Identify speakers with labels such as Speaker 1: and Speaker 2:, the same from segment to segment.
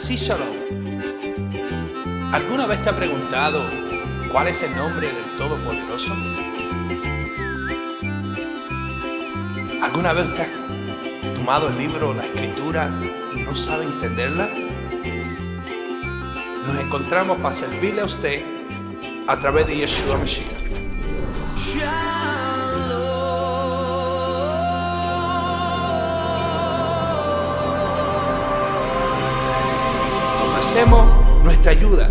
Speaker 1: así Shalom. ¿Alguna vez te ha preguntado cuál es el nombre del Todopoderoso? ¿Alguna vez te has tomado el libro, la escritura y no sabe entenderla? Nos encontramos para servirle a usted a través de Yeshua Mashiach. Te ofrecemos nuestra ayuda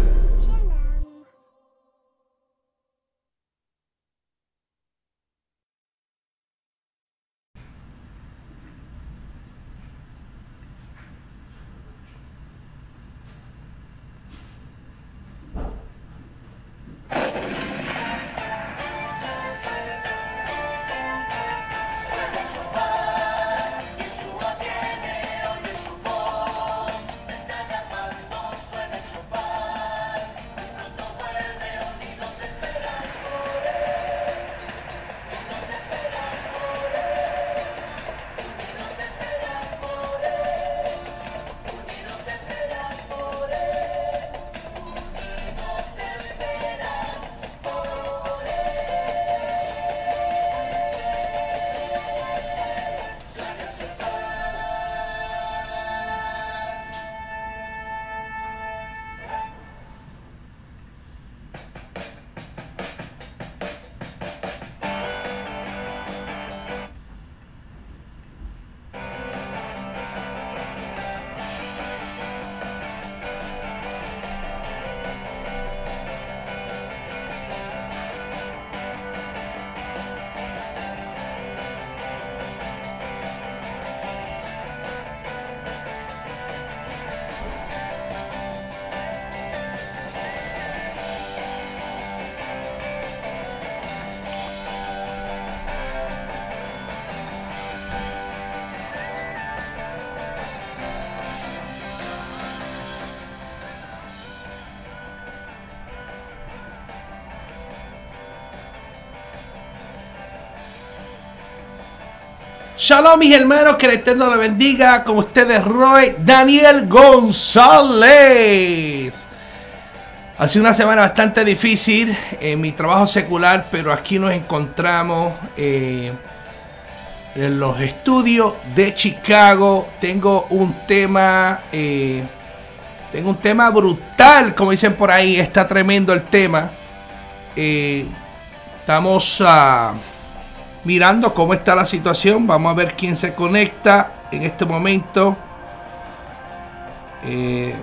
Speaker 1: Shalom mis hermanos, que el Eterno le bendiga. Con ustedes Roy Daniel González. Ha sido una semana bastante difícil en mi trabajo secular, pero aquí nos encontramos eh, en los estudios de Chicago. Tengo un tema, eh, tengo un tema brutal, como dicen por ahí. Está tremendo el tema. Eh, estamos a mirando cómo está la situación. Vamos a ver quién se conecta en este momento. Eh,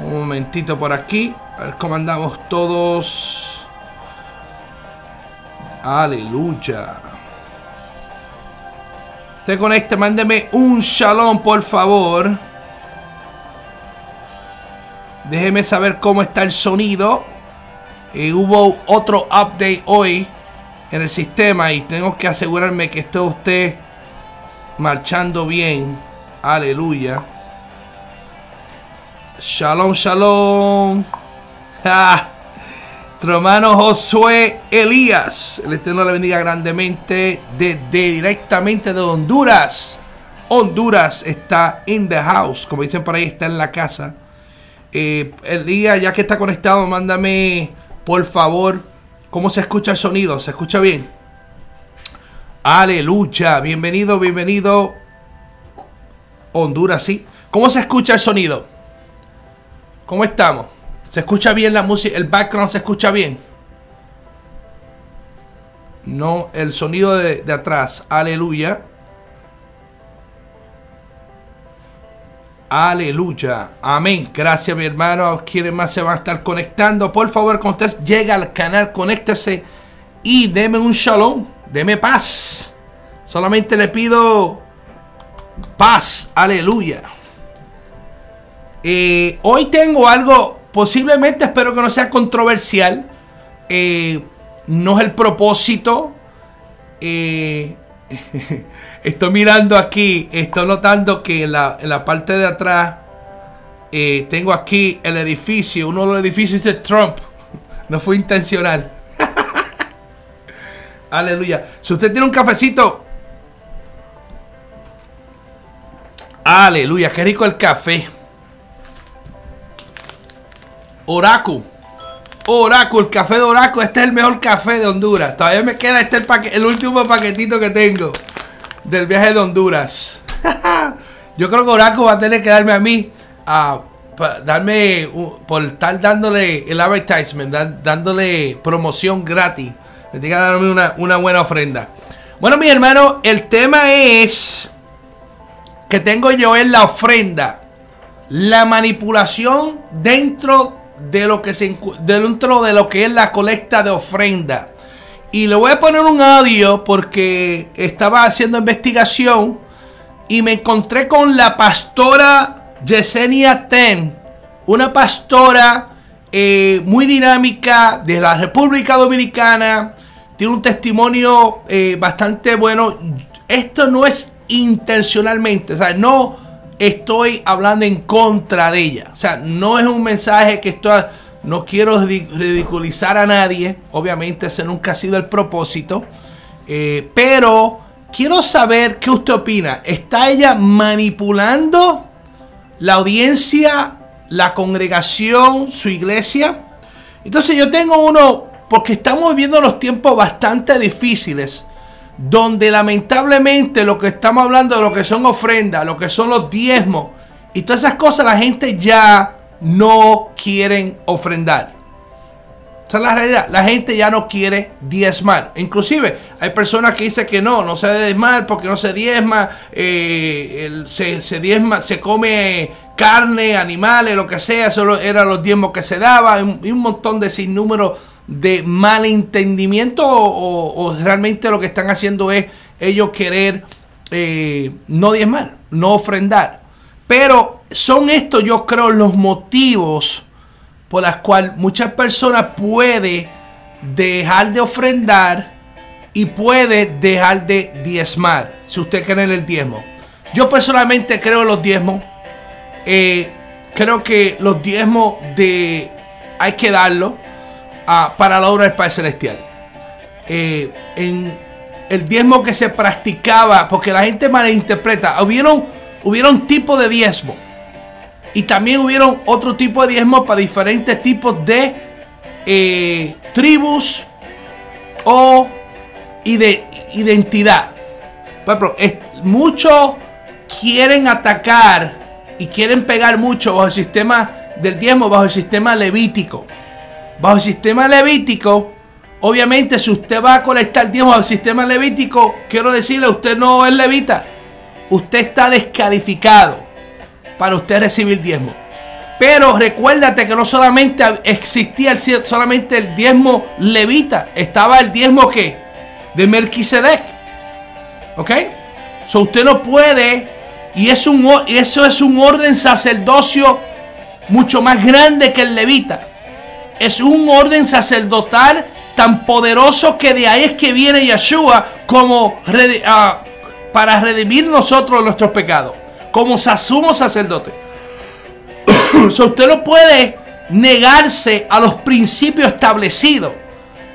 Speaker 1: un momentito por aquí. A ver cómo andamos todos. Aleluya. Se conecta, mándeme un shalom, por favor. Déjeme saber cómo está el sonido. Eh, hubo otro update hoy en el sistema y tengo que asegurarme que esté usted marchando bien. Aleluya. Shalom, shalom. Ja. Josué Elías. El Eterno le bendiga grandemente desde directamente de Honduras. Honduras está in the house. Como dicen por ahí, está en la casa. Eh, Elías, ya que está conectado, mándame por favor ¿Cómo se escucha el sonido? ¿Se escucha bien? Aleluya. Bienvenido, bienvenido. Honduras, sí. ¿Cómo se escucha el sonido? ¿Cómo estamos? ¿Se escucha bien la música? ¿El background se escucha bien? No, el sonido de, de atrás. Aleluya. Aleluya. Amén. Gracias, mi hermano. Quienes más se van a estar conectando? Por favor, cuando usted llega al canal, conéctese y deme un shalom. Deme paz. Solamente le pido paz. Aleluya. Eh, hoy tengo algo, posiblemente espero que no sea controversial. Eh, no es el propósito. Eh, Estoy mirando aquí, estoy notando que en la, parte de atrás eh, tengo aquí el edificio, uno de los edificios de Trump. No fue intencional. Aleluya. Si usted tiene un cafecito. Aleluya, qué rico el café. Oracu. Oracu, el café de Oracu. Este es el mejor café de Honduras. Todavía me queda este el, último paquetito que tengo del viaje de Honduras. Yo creo que Oracu va a tener que darme a mí a darme por estar dándole el advertisement, dándole promoción gratis. Me tiene que darme una, una buena ofrenda. Bueno, mi hermano, el tema es que tengo yo en la ofrenda. La manipulación dentro de lo que se dentro de lo que es la colecta de ofrenda. Y le voy a poner un audio porque estaba haciendo investigación y me encontré con la pastora Yesenia Ten, una pastora eh, muy dinámica de la República Dominicana. Tiene un testimonio eh, bastante bueno. Esto no es intencionalmente, o sea, no estoy hablando en contra de ella. O sea, no es un mensaje que estoy, no quiero ridiculizar a nadie, obviamente ese nunca ha sido el propósito, eh, pero quiero saber qué usted opina. ¿Está ella manipulando la audiencia, la congregación, su iglesia? Entonces yo tengo uno, porque estamos viviendo los tiempos bastante difíciles donde lamentablemente lo que estamos hablando de lo que son ofrendas, lo que son los diezmos y todas esas cosas, la gente ya no quieren ofrendar. Esa es la realidad. La gente ya no quiere diezmar. Inclusive hay personas que dicen que no, no se diezmar porque no se diezma, eh, se, diezma, se come carne, animales, lo que sea. Solo eran los diezmos que se daban y un montón de sinnúmeros de malentendimiento o, realmente lo que están haciendo es ellos querer eh, no diezmar, no ofrendar. Pero son estos, yo creo, los motivos por los cuales muchas personas pueden dejar de ofrendar y puede dejar de diezmar, si usted cree en el diezmo. Yo personalmente creo en los diezmos. Eh, creo que los diezmos de hay que darlo para la obra del Padre Celestial. Eh, en el diezmo que se practicaba, porque la gente malinterpreta, hubieron, hubieron tipos de diezmo. Y también hubieron otro tipo de diezmo para diferentes tipos de eh, tribus o y de identidad. Por ejemplo, muchos quieren atacar y quieren pegar mucho bajo el sistema del diezmo, bajo el sistema levítico. Bajo el sistema levítico, obviamente si usted va a colectar diezmo al sistema levítico, quiero decirle, usted no es levita. Usted está descalificado para usted recibir diezmo. Pero recuérdate que no solamente existía el, solamente el diezmo levita, estaba el diezmo que de Melquisedec. ¿Ok? So usted no puede, y es un, eso es un orden sacerdocio mucho más grande que el levita es un orden sacerdotal tan poderoso que de ahí es que viene Yeshua como ah, para redimir nosotros nuestros pecados, como sumo sacerdote. usted no puede negarse a los principios establecidos.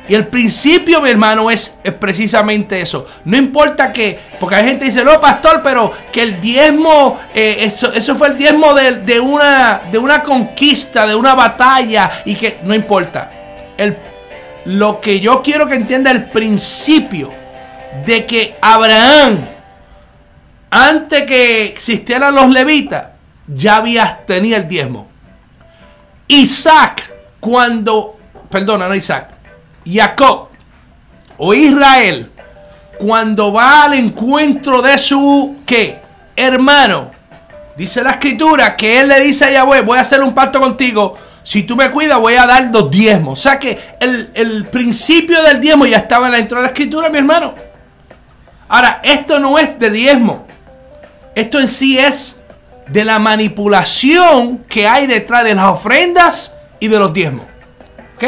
Speaker 1: Y el principio, mi hermano, es, precisamente eso. No importa que, porque hay gente que dice, no, pastor, pero que el diezmo, eh, eso, eso, fue el diezmo de, una, de una conquista, de una batalla, y que no importa. El, lo que yo quiero que entienda el principio de que Abraham, antes que existieran los levitas, ya había, tenía el diezmo. Isaac, cuando, perdona, no Isaac, Jacob o Israel, cuando va al encuentro de su ¿qué? hermano, dice la escritura que él le dice a Yahweh, voy a hacer un pacto contigo, si tú me cuidas voy a dar los diezmos. O sea que el, el principio del diezmo ya estaba en la entrada de la escritura, mi hermano. Ahora, esto no es de diezmo. Esto en sí es de la manipulación que hay detrás de las ofrendas y de los diezmos. ¿Ok?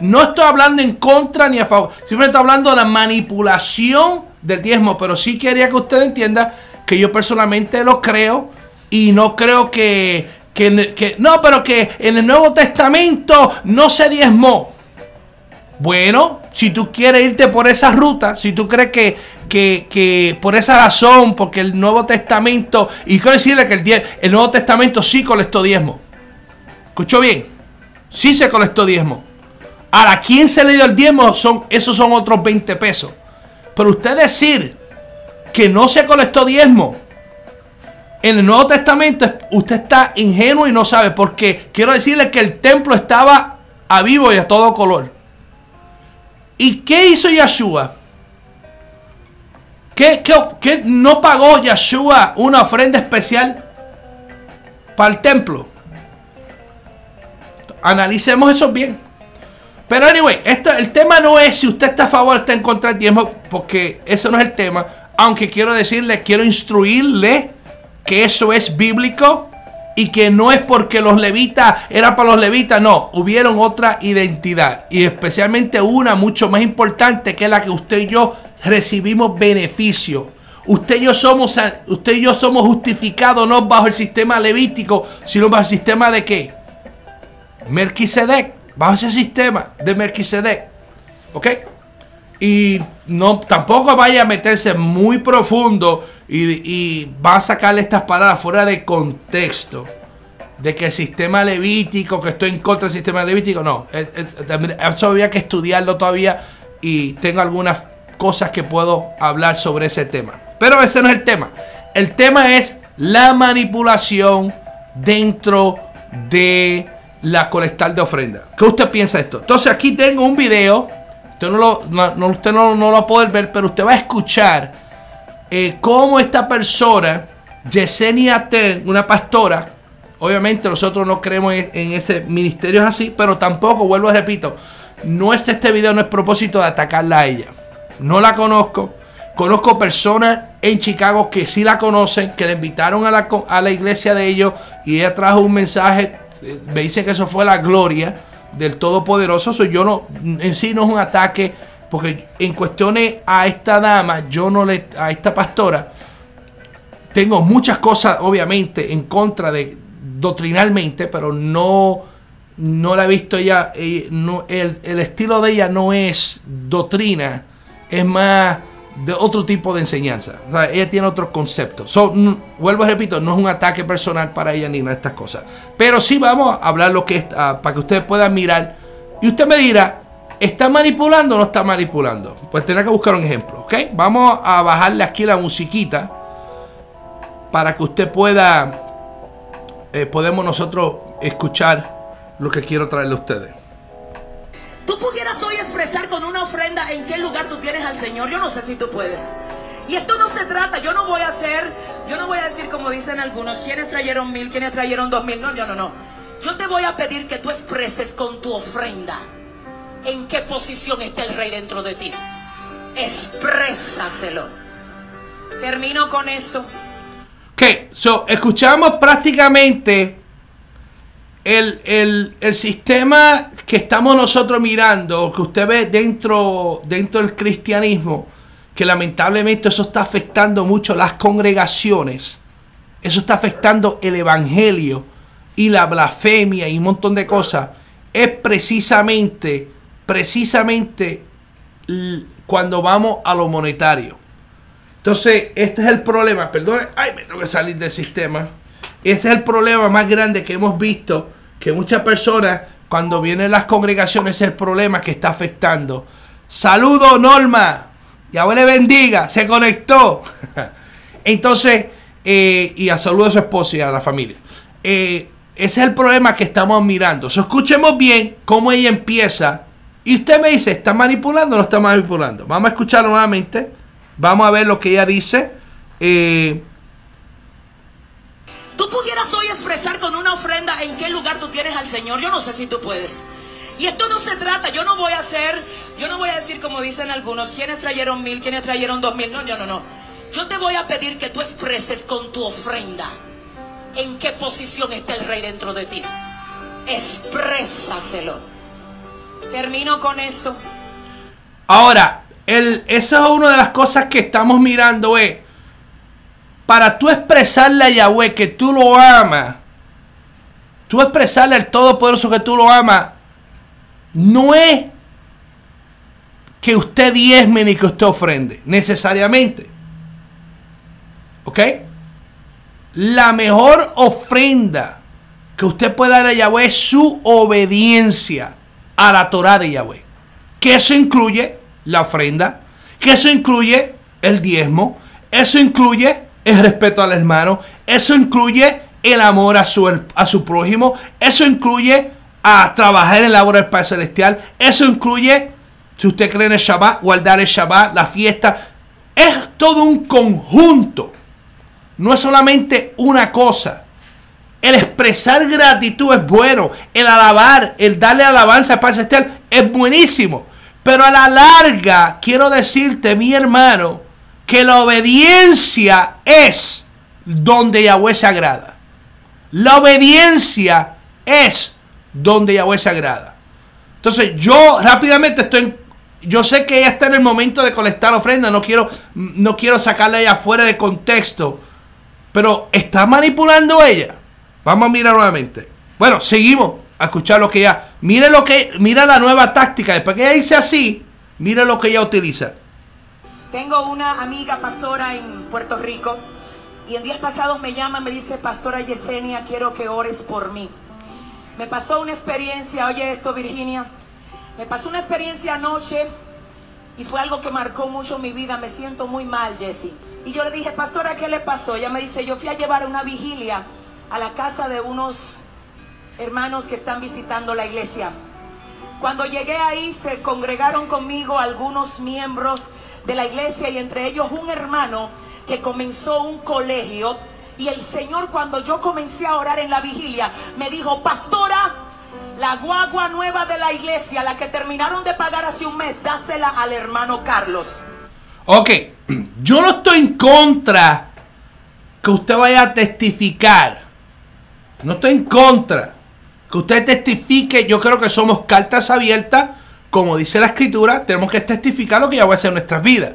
Speaker 1: No estoy hablando en contra ni a favor. Simplemente estoy hablando de la manipulación del diezmo. Pero sí quería que usted entienda que yo personalmente lo creo. Y no creo que, que, no, pero que en el Nuevo Testamento no se diezmó. Bueno, si tú quieres irte por esa ruta, si tú crees que, que, por esa razón, porque el Nuevo Testamento, y quiero decirle que el, el Nuevo Testamento sí colectó diezmo. ¿Escuchó bien? Sí se colectó diezmo. Ahora, ¿quién se le dio el diezmo? Son, esos son otros 20 pesos. Pero usted decir que no se colectó diezmo en el Nuevo Testamento, usted está ingenuo y no sabe. Porque quiero decirle que el templo estaba a vivo y a todo color. ¿Y qué hizo Yeshua? ¿Qué, qué no pagó Yeshua una ofrenda especial para el templo? Analicemos eso bien. Pero anyway, el tema no es si usted está a favor o está en contra del diezmo, porque eso no es el tema. Aunque quiero decirle, quiero instruirle que eso es bíblico y que no es porque los levitas eran para los levitas, no, hubieron otra identidad y especialmente una mucho más importante que la que usted y yo recibimos beneficio. Usted y yo somos, usted y yo somos justificados no bajo el sistema levítico, sino bajo el sistema de qué? Melquisedec, bajo ese sistema de Melquisedec. ¿Ok? Y no, tampoco vaya a meterse muy profundo y, va a sacarle estas palabras fuera de contexto. De que el sistema levítico, que estoy en contra del sistema levítico, no. eso había que estudiarlo todavía y tengo algunas cosas que puedo hablar sobre ese tema. Pero ese no es el tema. El tema es la manipulación dentro de la colectar de ofrenda. ¿Qué usted piensa de esto? Entonces aquí tengo un video. Usted no lo, no, usted no, lo va a poder ver, pero usted va a escuchar eh, cómo esta persona, Yesenia Ten, una pastora, obviamente nosotros no creemos en, ese ministerio así, pero tampoco, vuelvo a repito, no es este video, no es propósito de atacarla a ella. No la conozco. Conozco personas en Chicago que sí la conocen, que le invitaron a la, a la iglesia de ellos y ella trajo un mensaje me dicen que eso fue la gloria del Todopoderoso. yo no, en sí no es un ataque, porque en cuestiones a esta dama, yo no le, a esta pastora, tengo muchas cosas, obviamente, en contra de doctrinalmente, pero no, no la he visto ella, eh, no, el, el estilo de ella no es doctrina, es más de otro tipo de enseñanza. ella tiene otro concepto. vuelvo a repito, no es un ataque personal para ella ni nada de estas cosas. Pero sí vamos a hablar lo que es, ah, para que ustedes puedan mirar. Y usted me dirá, ¿está manipulando o no está manipulando? Pues tendrá que buscar un ejemplo. ¿ok? Vamos a bajarle aquí la musiquita para que usted pueda, eh, podemos nosotros escuchar lo que quiero traerle a ustedes.
Speaker 2: Tú pudieras hoy expresar con una ofrenda en qué lugar tú tienes al Señor. Yo no sé si tú puedes. Y esto no se trata, yo no voy a hacer, yo no voy a decir como dicen algunos, quienes trajeron mil, quienes trajeron dos mil. No, no, no, no. Yo te voy a pedir que tú expreses con tu ofrenda en qué posición está el rey dentro de ti. Exprésaselo. Termino con esto.
Speaker 1: Ok, so escuchamos prácticamente el, sistema que estamos nosotros mirando, que usted ve dentro, dentro del cristianismo, que lamentablemente eso está afectando mucho las congregaciones, eso está afectando el evangelio y la blasfemia y un montón de cosas, es precisamente, precisamente cuando vamos a lo monetario. Entonces, este es el problema. Perdón, ay, me tengo que salir del sistema. Ese es el problema más grande que hemos visto, que muchas personas cuando vienen las congregaciones es el problema que está afectando. Saludo Norma, Yahweh le bendiga, se conectó. Entonces, eh, y a saludo a su esposo y a la familia. Eh, ese es el problema que estamos mirando. escuchemos bien cómo ella empieza. Y usted me dice, ¿está manipulando o no está manipulando? Vamos a escucharlo nuevamente. Vamos a ver lo que ella dice. Eh,
Speaker 2: en qué lugar tú tienes al Señor. Yo no sé si tú puedes. Y esto no se trata, yo no voy a hacer, yo no voy a decir como dicen algunos, quienes trajeron mil, quienes trajeron dos mil. No, no, no, no. Yo te voy a pedir que tú expreses con tu ofrenda en qué posición está el rey dentro de ti. Exprésaselo. Termino con esto.
Speaker 1: Ahora, el, esa es una de las cosas que estamos mirando, es para tú expresarle a Yahweh que tú lo amas, tú expresarle al Todopoderoso que tú lo amas, no es que usted diezme ni que usted ofrende, necesariamente. ¿Ok? La mejor ofrenda que usted pueda dar a Yahweh su obediencia a la Torah de Yahweh. Que eso incluye la ofrenda, que eso incluye el diezmo, eso incluye el respeto al hermano, eso incluye el amor a su, a su prójimo, eso incluye a trabajar en la obra del Padre Celestial, eso incluye, si usted cree en el Shabbat, guardar el Shabbat, la fiesta, es todo un conjunto, no es solamente una cosa. El expresar gratitud es bueno, el alabar, el darle alabanza al Padre Celestial es buenísimo, pero a la larga quiero decirte, mi hermano, que la obediencia es donde Yahweh se agrada. La obediencia es donde Yahweh se agrada. Entonces yo rápidamente estoy, yo sé que ella está en el momento de colectar ofrenda, no quiero, no quiero sacarla ella fuera de contexto, pero está manipulando ella. Vamos a mirar nuevamente. Bueno, seguimos a escuchar lo que ella, mire lo que, mira la nueva táctica, después que ella dice así, mire lo que ella utiliza.
Speaker 2: Tengo una amiga pastora en Puerto Rico y en días pasados me llama, me dice, Pastora Yesenia, quiero que ores por mí. Me pasó una experiencia, oye esto Virginia, me pasó una experiencia anoche y fue algo que marcó mucho mi vida. Me siento muy mal, Jessie. Y yo le dije, Pastora, ¿qué le pasó? Ella me dice, yo fui a llevar una vigilia a la casa de unos hermanos que están visitando la iglesia. Cuando llegué ahí se congregaron conmigo algunos miembros de la iglesia y entre ellos un hermano que comenzó un colegio. Y el Señor cuando yo comencé a orar en la vigilia me dijo, pastora, la guagua nueva de la iglesia, la que terminaron de pagar hace un mes, dásela al hermano Carlos.
Speaker 1: Ok, yo no estoy en contra que usted vaya a testificar. No estoy en contra que usted testifique. Yo creo que somos cartas abiertas como dice la escritura, tenemos que testificar lo que ya va a en nuestras vidas.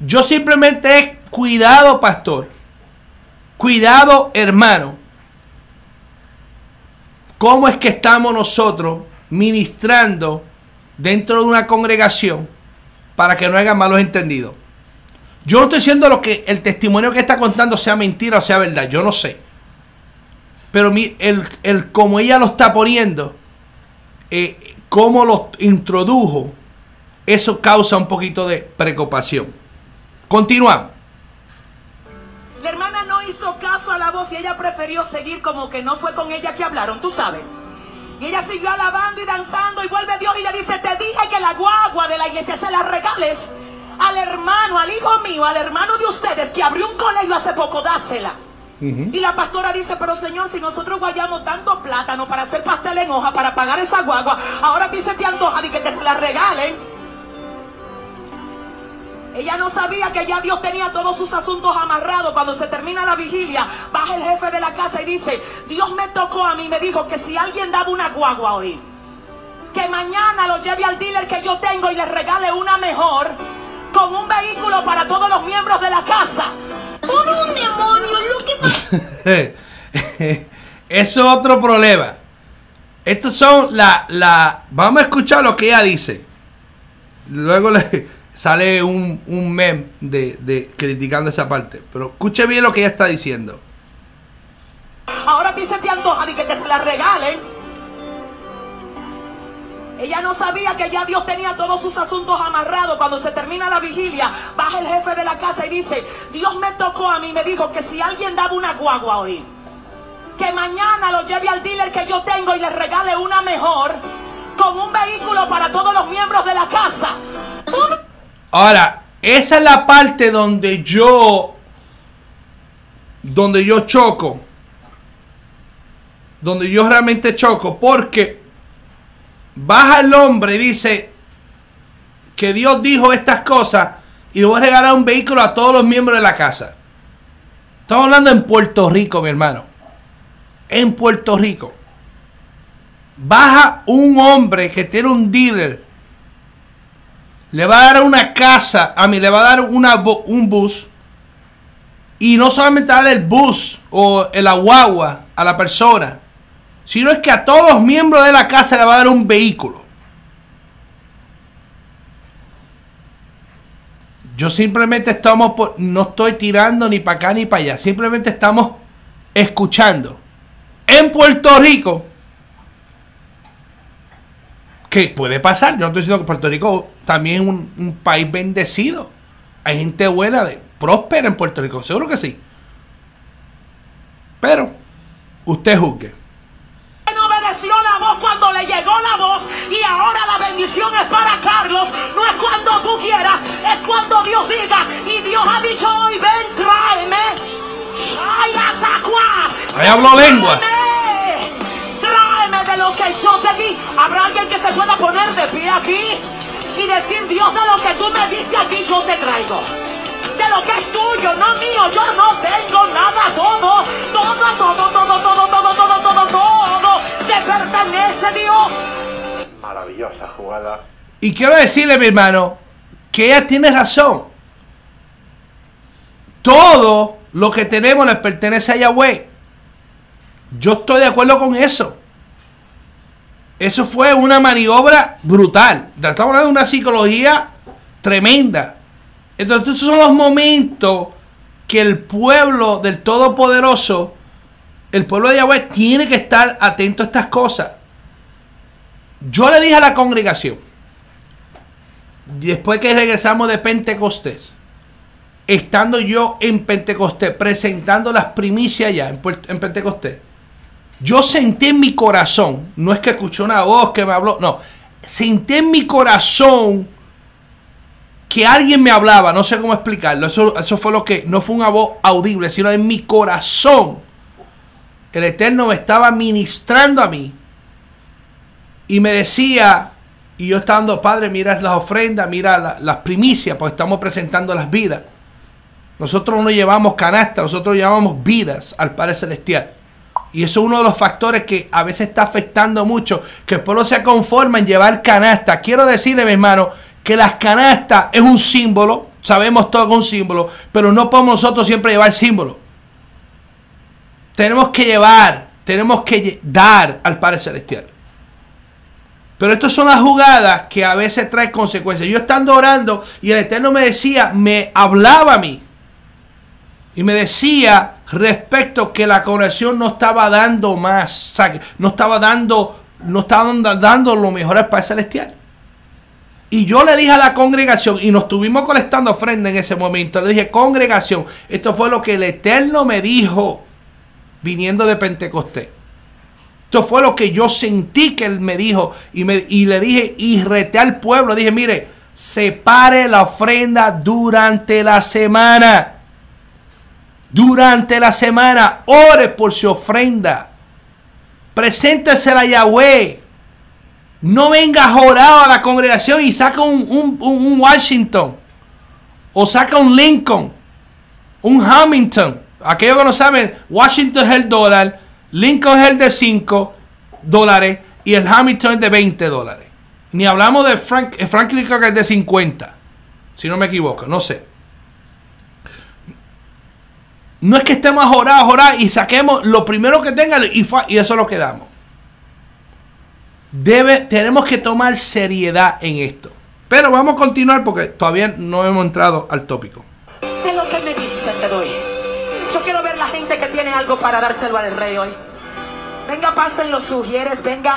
Speaker 1: Yo simplemente he cuidado, pastor. Cuidado, hermano. ¿Cómo es que estamos nosotros ministrando dentro de una congregación para que no haya malos entendidos? Yo no estoy diciendo lo que el testimonio que está contando sea mentira o sea verdad, yo no sé. Pero el, el como ella lo está poniendo, eh, cómo lo introdujo, eso causa un poquito de preocupación. Continuamos.
Speaker 2: La hermana no hizo caso a la voz y ella prefirió seguir como que no fue con ella que hablaron, tú sabes. Y ella siguió alabando y danzando y vuelve Dios y le dice, te dije que la guagua de la iglesia se la regales al hermano, al hijo mío, al hermano de ustedes que abrió un colegio hace poco, dásela. Y la pastora dice, pero señor, si nosotros guayamos tanto plátano para hacer pastel en hoja, para pagar esa guagua, ahora ti se te antoja de que te la regalen. Ella no sabía que ya Dios tenía todos sus asuntos amarrados. Cuando se termina la vigilia, baja el jefe de la casa y dice, Dios me tocó a mí, me dijo que si alguien daba una guagua hoy, que mañana lo lleve al dealer que yo tengo y le regale una mejor, con un vehículo para todos los miembros de la casa. Por un demonio,
Speaker 1: Eso es otro problema. Estos son la, la. Vamos a escuchar lo que ella dice. Luego le sale un, un meme de, de criticando esa parte. Pero escuche bien lo que ella está diciendo.
Speaker 2: Ahora a ti se te antoja de que te la regalen. Ella no sabía que ya Dios tenía todos sus asuntos amarrados. Cuando se termina la vigilia, baja el jefe de la casa y dice, Dios me tocó a mí, me dijo que si alguien daba una guagua hoy, que mañana lo lleve al dealer que yo tengo y le regale una mejor, con un vehículo para todos los miembros de la casa.
Speaker 1: Ahora, esa es la parte donde yo, donde yo choco, donde yo realmente choco, porque baja el hombre y dice que Dios dijo estas cosas y le voy a regalar un vehículo a todos los miembros de la casa. Estamos hablando en Puerto Rico, mi hermano. En Puerto Rico. Baja un hombre que tiene un dealer. Le va a dar una casa, a mí le va a dar un bus. Y no solamente dar el bus o el aguagua a la persona, sino es que a todos los miembros de la casa le va a dar un vehículo. Yo simplemente estamos, no estoy tirando ni para acá ni para allá, simplemente estamos escuchando. en Puerto Rico, que puede pasar, yo no estoy diciendo que Puerto Rico también es un, un país bendecido. Hay gente buena, de, próspera en Puerto Rico, seguro que sí. Pero, usted juzgue
Speaker 2: obedeció la voz cuando le llegó la voz y ahora la bendición es para Carlos. No es cuando tú quieras, es cuando Dios diga. Y Dios ha dicho hoy, ven, tráeme.
Speaker 1: Ahí habló lengua.
Speaker 2: Lo que yo te di. ¿Habrá alguien que se pueda poner de pie aquí y decir, Dios, de lo que tú me diste aquí, yo te traigo? de lo que es tuyo, no mío. Yo no tengo nada, todo, todo, todo, todo, todo, todo, todo, todo, todo, te pertenece Dios.
Speaker 3: Maravillosa jugada.
Speaker 1: Y quiero decirle, mi hermano, que ella tiene razón. Todo lo que tenemos le pertenece a Yahweh. Yo estoy de acuerdo con eso. Eso fue una maniobra brutal. Estamos hablando de una psicología tremenda. Entonces, esos son los momentos que el pueblo del Todopoderoso, el pueblo de Yahweh, tiene que estar atento a estas cosas. Yo le dije a la congregación, después que regresamos de Pentecostés, estando yo en Pentecostés, presentando las primicias ya en, en Pentecostés, yo sentí en mi corazón, no es que escuché una voz que me habló, no, sentí en mi corazón que alguien me hablaba, no sé cómo explicarlo, eso, eso fue lo que, no fue una voz audible, sino en mi corazón. El Eterno me estaba ministrando a mí y me decía, y yo estando, Padre, mira las ofrendas, mira las primicias, porque estamos presentando las vidas. Nosotros no llevamos canasta, nosotros llevamos vidas al Padre Celestial. Y eso es uno de los factores que a veces está afectando mucho, que el pueblo se conforma en llevar canasta. Quiero decirle, mi hermano, que las canastas es un símbolo, sabemos todo que es un símbolo, pero no podemos nosotros siempre llevar símbolo. Tenemos que llevar, tenemos que dar al Padre Celestial. Pero estas son las jugadas que a veces traen consecuencias. Yo estando orando y el Eterno me decía, me hablaba a mí. Y me decía respecto que la congregación no estaba dando más. O sea, no estaba dando, no estaba dando lo mejor al Padre Celestial. Y yo le dije a la congregación, y nos estuvimos colectando ofrenda en ese momento, le dije, congregación, esto fue lo que el Eterno me dijo viniendo de Pentecostés. Esto fue lo que yo sentí que él me dijo y, me, y le dije, y reté al pueblo, dije, mire, separe la ofrenda durante la semana. Durante la semana, ore por su ofrenda. Preséntese a Yahweh. No venga jorado a la congregación y saca un, Washington. O saca un Lincoln. Un Hamilton. Aquellos que no saben, Washington es el dólar. Lincoln es el de 5 dólares. Y el Hamilton es de 20 dólares. Ni hablamos de Frank, eh, Franklin que es de 50. Si no me equivoco, no sé. No es que estemos a jorar, a jorar y saquemos lo primero que tenga y, y eso lo quedamos debe, tenemos que tomar seriedad en esto. Pero vamos a continuar porque todavía no hemos entrado al tópico.
Speaker 2: De lo que me diste te doy. Yo quiero ver la gente que tiene algo para dárselo al rey hoy. Venga, pasen los sugieres, venga.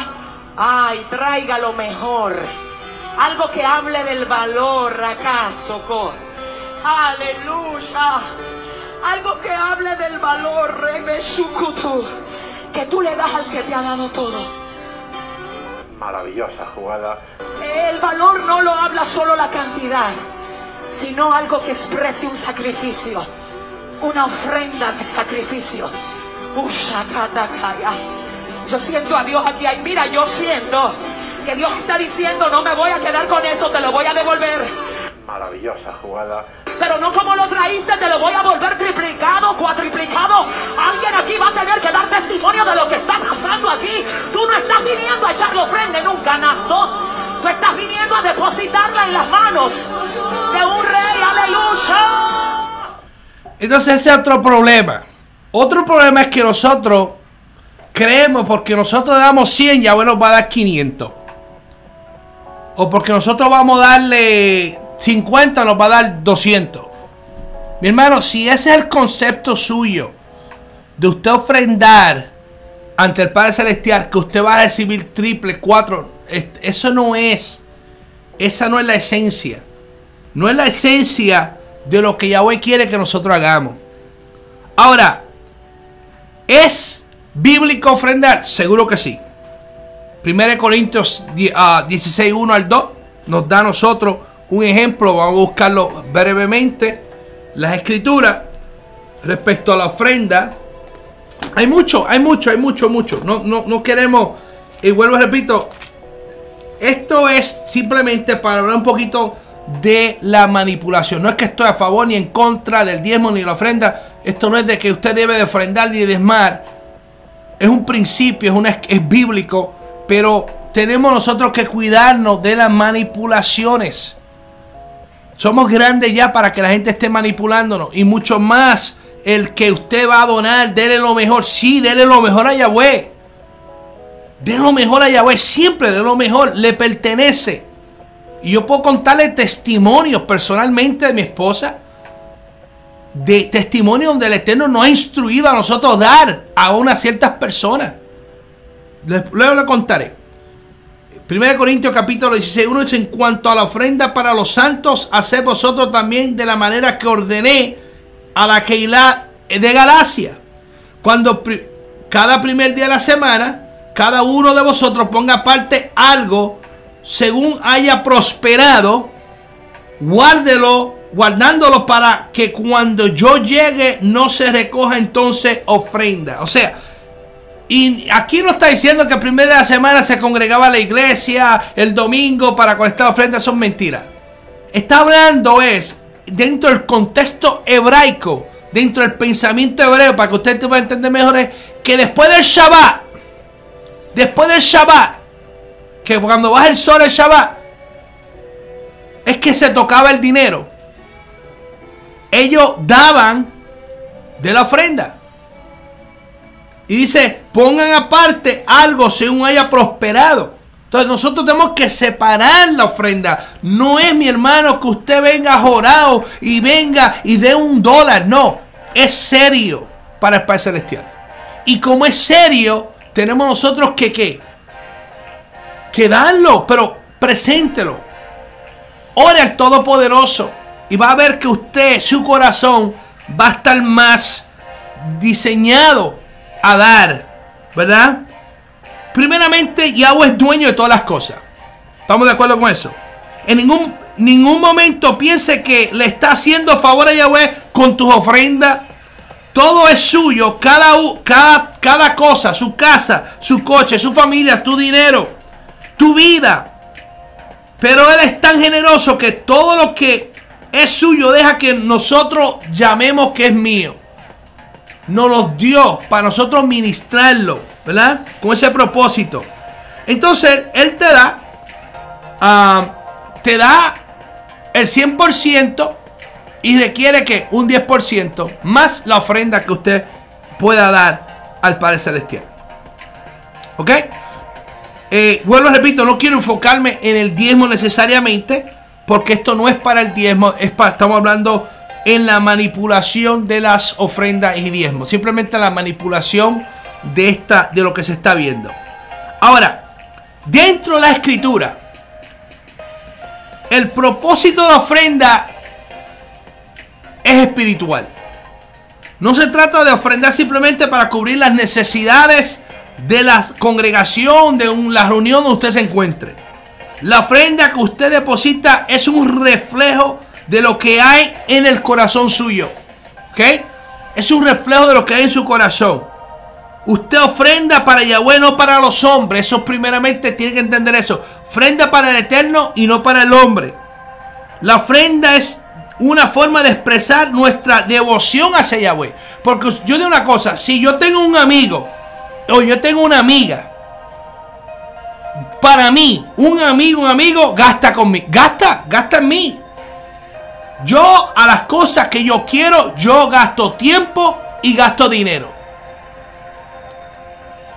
Speaker 2: Ay, traiga lo mejor. Algo que hable del valor, acaso. Aleluya. Algo que hable del valor, rey Que tú le das al que te ha dado todo
Speaker 3: maravillosa jugada.
Speaker 2: El valor no lo habla solo la cantidad, sino algo que exprese un sacrificio, una ofrenda de sacrificio. Yo siento a Dios aquí. mira, yo siento que Dios está diciendo, no me voy a quedar con eso, te lo voy a devolver.
Speaker 3: Maravillosa jugada
Speaker 2: pero no como lo traíste, te lo voy a volver triplicado, cuatriplicado. Alguien aquí va a tener que dar testimonio de lo que está pasando aquí. Tú no estás viniendo a echarle ofrenda en un canasto. Tú estás viniendo a depositarla en las manos de un rey. Aleluya.
Speaker 1: Entonces ese es otro problema. Otro problema es que nosotros creemos porque nosotros damos 100, ya bueno, va a dar 500. O porque nosotros vamos a darle 50 nos va a dar 200. Mi hermano, si ese es el concepto suyo de usted ofrendar ante el Padre Celestial que usted va a recibir triple, cuatro. Eso no es. Esa no es la esencia. No es la esencia de lo que Yahweh quiere que nosotros hagamos. Ahora, ¿es bíblico ofrendar? Seguro que sí. 1 Corintios 16, 1 ah, al 2 nos da a nosotros un ejemplo. Vamos a buscarlo brevemente. Las escrituras respecto a la ofrenda. Hay mucho, hay mucho, hay mucho, mucho. No, no, no queremos, y vuelvo repito, esto es simplemente para hablar un poquito de la manipulación. No es que estoy a favor ni en contra del diezmo ni la ofrenda. Esto no es de que usted debe de ofrendar ni de desmar. Es un principio, es, una, es bíblico, pero tenemos nosotros que cuidarnos de las manipulaciones. Somos grandes ya para que la gente esté manipulándonos y mucho más el que usted va a donar, dele lo mejor. Sí, dele lo mejor a Yahweh. Dele lo mejor a Yahweh, siempre de lo mejor, le pertenece. Y yo puedo contarle testimonios personalmente de mi esposa. De testimonios donde el Eterno nos ha instruido a nosotros dar a unas ciertas personas. Luego le contaré. 1 Corintios capítulo 16, 1 dice, en cuanto a la ofrenda para los santos, haced vosotros también de la manera que ordené a la Keilah de Galacia. Cuando cada primer día de la semana, cada uno de vosotros ponga aparte algo según haya prosperado, guárdelo, guardándolo para que cuando yo llegue no se recoja entonces ofrenda. O sea, y aquí no está diciendo que el primer de la semana se congregaba la iglesia el domingo para conectar ofrendas, son mentiras. Está hablando es dentro del contexto hebraico, dentro del pensamiento hebreo, para que usted te pueda entender mejor, es que después del Shabbat, después del Shabbat, que cuando baja el sol el Shabbat, es que se tocaba el dinero. Ellos daban de la ofrenda. Y dice, pongan aparte algo según haya prosperado. Entonces nosotros tenemos que separar la ofrenda. No es mi hermano que usted venga jorado y venga y dé un dólar. No, es serio para el Padre Celestial. Y como es serio, tenemos nosotros que qué? que darlo, pero preséntelo. Ore al Todopoderoso y va a ver que usted, su corazón, va a estar más diseñado a dar, ¿verdad? Primeramente, Yahweh es dueño de todas las cosas. ¿Estamos de acuerdo con eso? En ningún, ningún momento piense que le está haciendo favor a Yahweh con tus ofrendas. Todo es suyo, cada, cada, cada cosa, su casa, su coche, su familia, tu dinero tu vida. Pero Él es tan generoso que todo lo que es suyo deja que nosotros llamemos que es mío. Nos lo dio para nosotros ministrarlo, ¿verdad? Con ese propósito. Entonces, Él te da, ah, te da el 100% y requiere que un 10% más la ofrenda que usted pueda dar al Padre Celestial. ¿Ok? Eh, vuelvo, repito, no quiero enfocarme en el diezmo necesariamente, porque esto no es para el diezmo, es para, estamos hablando en la manipulación de las ofrendas y diezmos, simplemente la manipulación de, esta, de lo que se está viendo. Ahora, dentro de la escritura, el propósito de la ofrenda es espiritual. No se trata de ofrendar simplemente para cubrir las necesidades de la congregación, de la reunión donde usted se encuentre. La ofrenda que usted deposita es un reflejo de lo que hay en el corazón suyo. ¿Ok? Es un reflejo de lo que hay en su corazón. Usted ofrenda para Yahweh, no para los hombres. Eso primeramente tiene que entender eso. Ofrenda para el eterno y no para el hombre. La ofrenda es una forma de expresar nuestra devoción hacia Yahweh. Porque yo digo una cosa, si yo tengo un amigo o yo tengo una amiga. Para mí, un amigo, un amigo, gasta conmigo. Gasta, gasta en mí. Yo a las cosas que yo quiero, yo gasto tiempo y gasto dinero.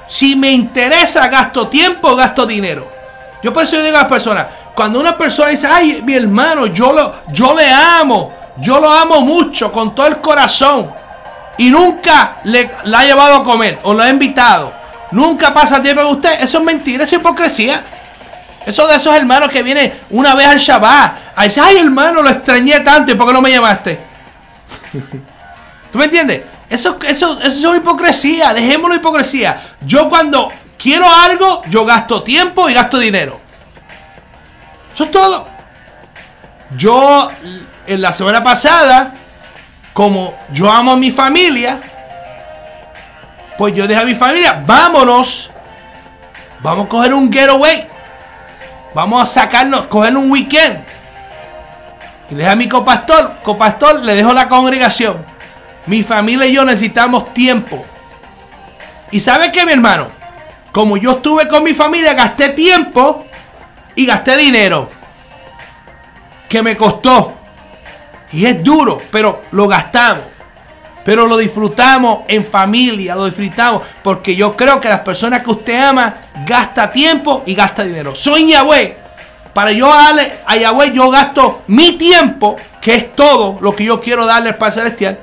Speaker 1: Si me interesa, gasto tiempo, gasto dinero. Yo por eso digo a las personas, cuando una persona dice, ay, mi hermano, yo, lo, yo le amo, yo lo amo mucho, con todo el corazón y nunca le, la ha llevado a comer o lo ha invitado nunca pasa tiempo con usted. Eso es mentira, eso es hipocresía. Eso de esos hermanos que vienen una vez al Shabbat a decir, ay hermano, lo extrañé tanto, ¿y por qué no me llamaste? ¿Tú me entiendes? Eso, eso, eso es hipocresía, dejémoslo hipocresía. Yo cuando quiero algo, yo gasto tiempo y gasto dinero. Eso es todo. Yo, en la semana pasada, como yo amo a mi familia, pues yo dije a mi familia, vámonos, vamos a coger un getaway, vamos a sacarnos, coger un weekend. Y le dije a mi copastor, copastor, le dejo la congregación. Mi familia y yo necesitamos tiempo. ¿Y sabe qué, mi hermano? Como yo estuve con mi familia, gasté tiempo y gasté dinero. Que me costó. Y es duro, pero lo gastamos. Pero lo disfrutamos en familia, lo disfrutamos. Porque yo creo que las personas que usted ama gasta tiempo y gasta dinero. Soy Yahweh. Para yo darle a Yahweh, yo gasto mi tiempo, que es todo lo que yo quiero darle al Padre Celestial.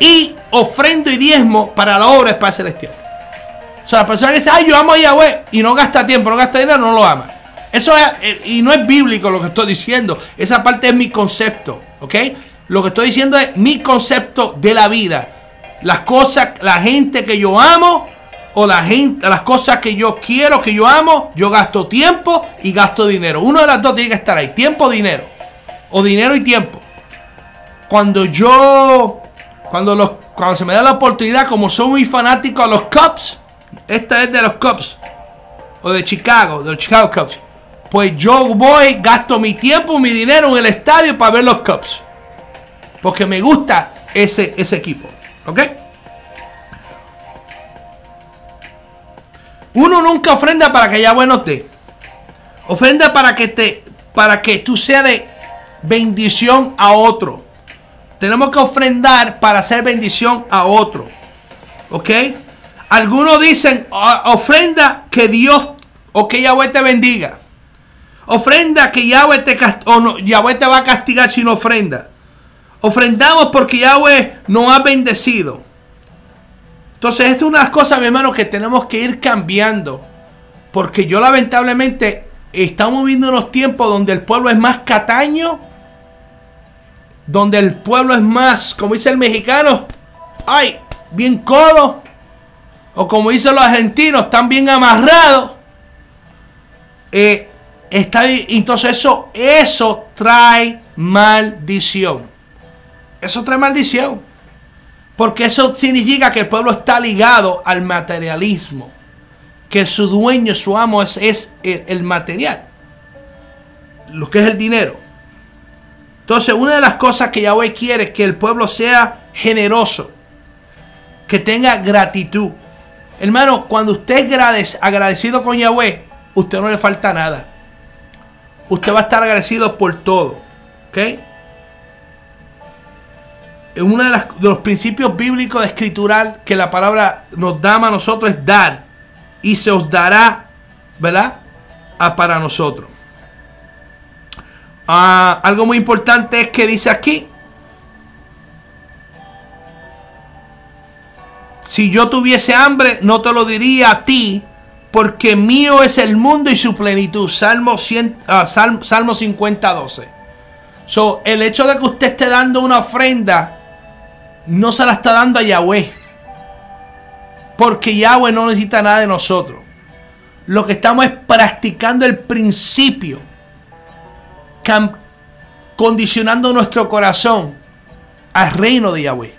Speaker 1: Y ofrendo y diezmo para la obra del Padre Celestial. O sea, la persona que dice, ay, yo amo a Yahweh y no gasta tiempo, no gasta dinero, no lo ama. Eso es, eh, y no es bíblico lo que estoy diciendo. Esa parte es mi concepto, ¿ok? Lo que estoy diciendo es mi concepto de la vida. Las cosas, la gente que yo amo o la gente, las cosas que yo quiero, que yo amo, yo gasto tiempo y gasto dinero. Uno de las dos tiene que estar ahí, tiempo o dinero. O dinero y tiempo. Cuando yo, cuando, los, cuando se me da la oportunidad, como soy muy fanático a los Cubs, esta es de los Cubs. O de Chicago, de los Chicago Cubs. Pues yo voy, gasto mi tiempo, mi dinero en el estadio para ver los Cubs. Porque me gusta ese, ese equipo. ¿Ok? Uno nunca ofrenda para que Yahweh no te. Ofrenda para que te para que tú seas de bendición a otro. Tenemos que ofrendar para hacer bendición a otro. ¿Ok? Algunos dicen, ofrenda que Dios o que Yahweh te bendiga. Ofrenda que Yahweh te, o no, Yahweh te va a castigar sin ofrenda. Ofrendamos porque Yahweh nos ha bendecido. Entonces, es una de las cosas, mi hermano, que tenemos que ir cambiando. Porque yo lamentablemente estamos viviendo unos tiempos donde el pueblo es más cataño. Donde el pueblo es más, como dice el mexicano, ay, bien codo. O como dicen los argentinos, están bien amarrados. Eh, está, entonces eso, eso trae maldición. Eso trae maldición. Porque eso significa que el pueblo está ligado al materialismo. Que su dueño, su amo es, el material. Lo que es el dinero. Entonces, una de las cosas que Yahweh quiere es que el pueblo sea generoso. Que tenga gratitud. Hermano, cuando usted es agradecido con Yahweh, usted no le falta nada. Usted va a estar agradecido por todo. ¿Ok? Uno de, los principios bíblicos escritural que la palabra nos da a nosotros es dar. Y se os dará, ¿verdad? A para nosotros. Ah, algo muy importante es que dice aquí. Si yo tuviese hambre, no te lo diría a ti, porque mío es el mundo y su plenitud. Salmo, 100, uh, Salmo, Salmo 50, 12. So, el hecho de que usted esté dando una ofrenda, no se la está dando a Yahweh. Porque Yahweh no necesita nada de nosotros. Lo que estamos es practicando el principio. Condicionando nuestro corazón al reino de Yahweh.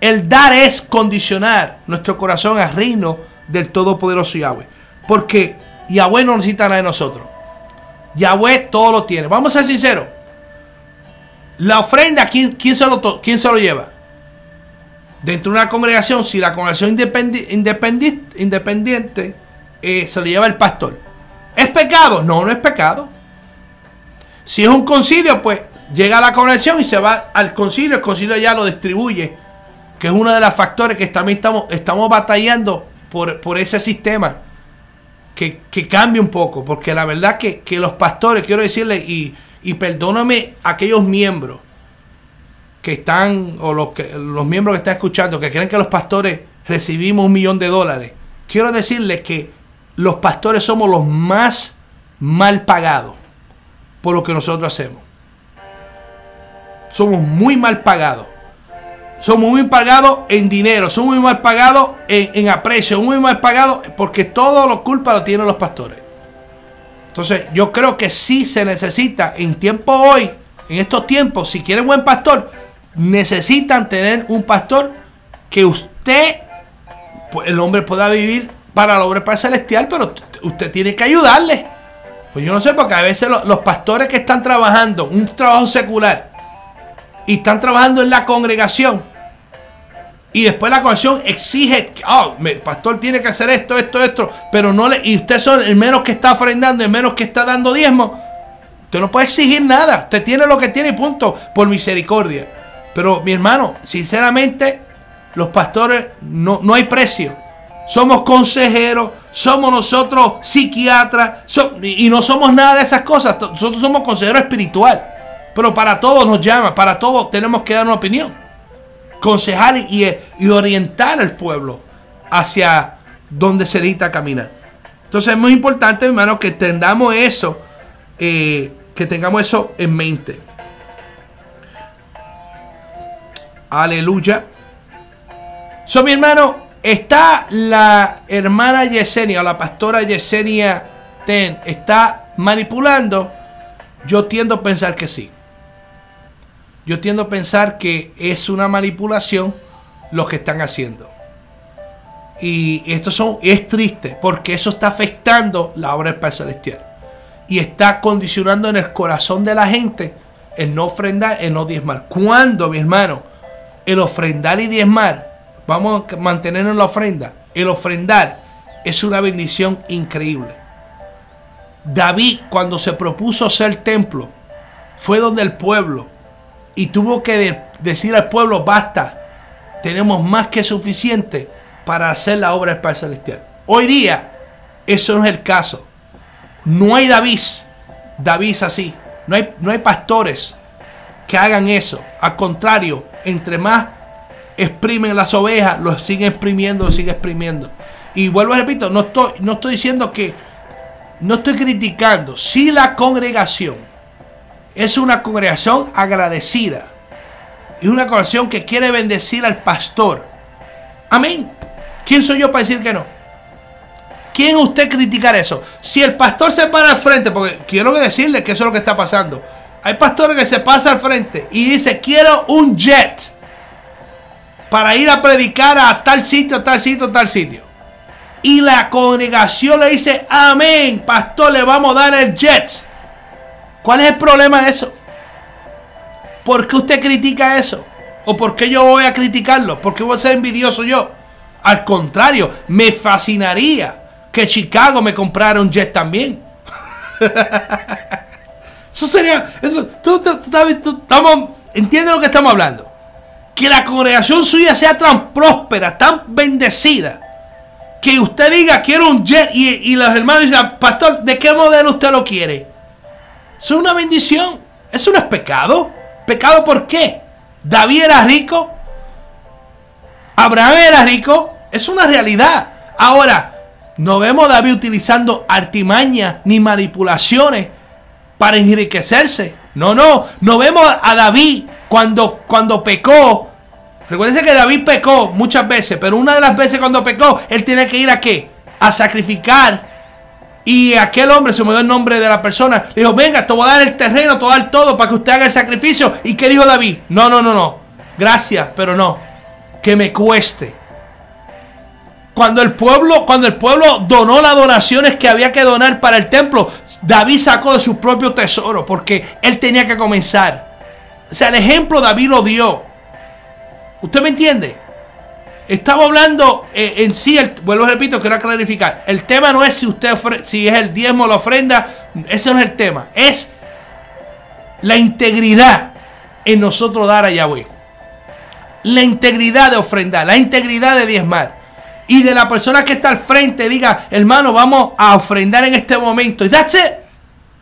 Speaker 1: El dar es condicionar nuestro corazón al reino del Todopoderoso Yahweh. Porque Yahweh no necesita nada de nosotros. Yahweh todo lo tiene. Vamos a ser sinceros. La ofrenda, ¿quién, quién, se, lo, quién se lo lleva? Dentro de una congregación, si la congregación independiente, independiente eh, se lo lleva el pastor. ¿Es pecado? No, no es pecado. Si es un concilio, pues llega a la congregación y se va al concilio, el concilio ya lo distribuye que es uno de los factores que también estamos, estamos batallando por, ese sistema, que, que, cambie un poco, porque la verdad que, que los pastores, quiero decirle, y, y perdóname aquellos miembros que están, o los, que, los miembros que están escuchando, que creen que los pastores recibimos un millón de dólares, quiero decirles que los pastores somos los más mal pagados por lo que nosotros hacemos. Somos muy mal pagados. Somos muy pagados en dinero, somos muy mal pagados en, en aprecio, muy mal pagados porque todo lo culpa lo tienen los pastores. Entonces, yo creo que sí se necesita en tiempo hoy, en estos tiempos, si quieren buen pastor, necesitan tener un pastor que usted, pues, el hombre pueda vivir para la obra para celestial, pero usted tiene que ayudarle. Pues yo no sé, porque a veces los pastores que están trabajando un trabajo secular y están trabajando en la congregación y después la congregación exige, oh, el pastor tiene que hacer esto, esto, esto, pero no le, y usted son el menos que está ofrendando, el menos que está dando diezmo, usted no puede exigir nada, usted tiene lo que tiene punto, por misericordia. Pero mi hermano, sinceramente, los pastores no, no hay precio. Somos consejeros, somos nosotros psiquiatras, y no somos nada de esas cosas. Nosotros somos consejeros espiritual. Pero para todos nos llama, para todos tenemos que dar una opinión. Concejar y, y orientar al pueblo hacia donde se necesita caminar. Entonces es muy importante, hermano, que tengamos eso, eh, que tengamos eso en mente. Aleluya. So, mi hermano, ¿Está la hermana Yesenia o la pastora Yesenia Ten, está manipulando? Yo tiendo a pensar que sí. Yo tiendo a pensar que es una manipulación lo que están haciendo. Y esto son, es triste porque eso está afectando la obra del Padre Celestial. Y está condicionando en el corazón de la gente el no ofrendar, el no diezmar. Cuando, mi hermano, el ofrendar y diezmar Vamos a mantenernos en la ofrenda. El ofrendar es una bendición increíble. David, cuando se propuso hacer templo, fue donde el pueblo y tuvo que decir al pueblo: basta, tenemos más que suficiente para hacer la obra del Padre Celestial. Hoy día, eso no es el caso. No hay David, David así. No hay, no hay pastores que hagan eso. Al contrario, entre más exprimen las ovejas, lo siguen exprimiendo, lo siguen exprimiendo. Y vuelvo a repito, no estoy, no estoy diciendo que, no estoy criticando. Si la congregación es una congregación agradecida, y una congregación que quiere bendecir al pastor. Amén. ¿Quién soy yo para decir que no? ¿Quién usted criticar eso? Si el pastor se para al frente, porque quiero decirle que eso es lo que está pasando. Hay pastores que se pasa al frente y dice, quiero un jet para ir a predicar a tal sitio, tal sitio, tal sitio. Y la congregación le dice, amén, pastor, le vamos a dar el jet. ¿Cuál es el problema de eso? ¿Por qué usted critica eso? ¿O por qué yo voy a criticarlo? ¿Por qué voy a ser envidioso yo? Al contrario, me fascinaría que Chicago me comprara un jet también. eso sería, eso, ¿entiendes lo que estamos hablando? que la congregación suya sea tan próspera, tan bendecida, que usted diga quiero un jet y, los hermanos digan, pastor, ¿de qué modelo usted lo quiere? Es una bendición. Eso no es pecado. ¿Pecado por qué? David era rico. Abraham era rico. Es una realidad. Ahora, no vemos a David utilizando artimañas ni manipulaciones para enriquecerse. No, no. No vemos a David cuando, cuando pecó Recuerden que David pecó muchas veces, pero una de las veces cuando pecó, él tiene que ir a qué? A sacrificar. Y aquel hombre, se me dio el nombre de la persona, le dijo, venga, te voy a dar el terreno, te voy a dar todo para que usted haga el sacrificio. ¿Y qué dijo David? No, no, no, no. Gracias, pero no. Que me cueste. Cuando el pueblo, cuando el pueblo donó las donaciones que había que donar para el templo, David sacó de su propio tesoro porque él tenía que comenzar. O sea, el ejemplo David lo dio. ¿Usted me entiende? Estamos hablando eh, en sí, el, vuelvo a repito, quiero clarificar. El tema no es si usted si es el diezmo o la ofrenda, ese no es el tema. Es la integridad en nosotros dar a Yahweh. La integridad de ofrendar, la integridad de diezmar. Y de la persona que está al frente diga, hermano, vamos a ofrendar en este momento. Y that's it.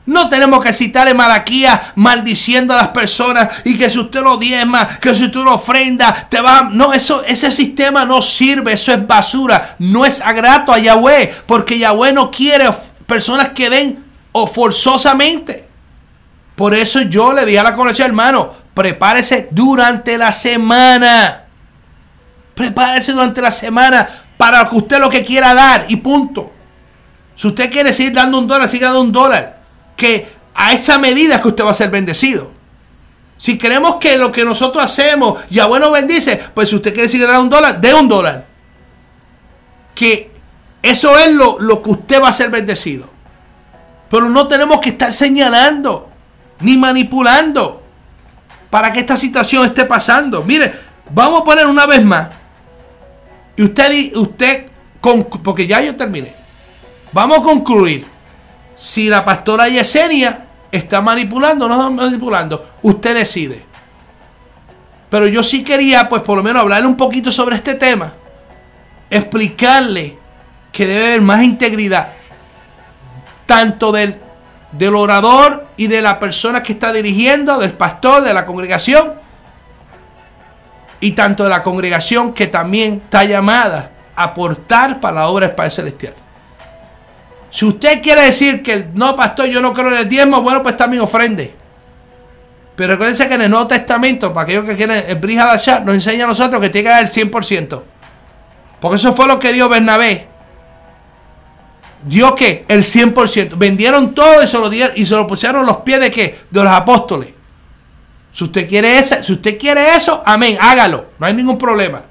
Speaker 1: No tenemos que citarle Malaquía maldiciendo a las personas y que si usted lo diezma, que si usted lo ofrenda, te va. No, eso, ese sistema no sirve, eso es basura. No es agrato a Yahweh, porque Yahweh no quiere personas que den o forzosamente. Por eso yo le dije a la conexión, hermano, prepárese durante la semana. Prepárese durante la semana para que usted lo que quiera dar y punto. Si usted quiere seguir dando un dólar, siga dando un dólar que a esa medida que usted va a ser bendecido. Si queremos que lo que nosotros hacemos, ya bueno bendice, pues si usted quiere seguir dando un dólar, dé un dólar. Que eso es lo, lo que usted va a ser bendecido. Pero no tenemos que estar señalando ni manipulando para que esta situación esté pasando. Mire, vamos a poner una vez más. Y usted, usted, porque ya yo terminé. Vamos a concluir si la pastora Yesenia está manipulando o no está manipulando, usted decide. Pero yo sí quería, pues por lo menos hablarle un poquito sobre este tema. Explicarle que debe haber más integridad. Tanto del, del orador y de la persona que está dirigiendo, del pastor, de la congregación. Y tanto de la congregación que también está llamada a aportar para la obra del Padre Celestial. Si usted quiere decir que no, pastor, yo no creo en el diezmo, bueno, pues también ofrende. Pero recuérdense que en el Nuevo Testamento, para aquellos que quieren el Brihadashah, nos enseña a nosotros que tiene que dar el 100%. Porque eso fue lo que dio Bernabé. ¿Dio qué? El 100%. Vendieron todo y se lo dieron y se lo pusieron los pies de qué? De los apóstoles. Si usted quiere eso, si usted quiere eso, amén, hágalo. No hay ningún problema.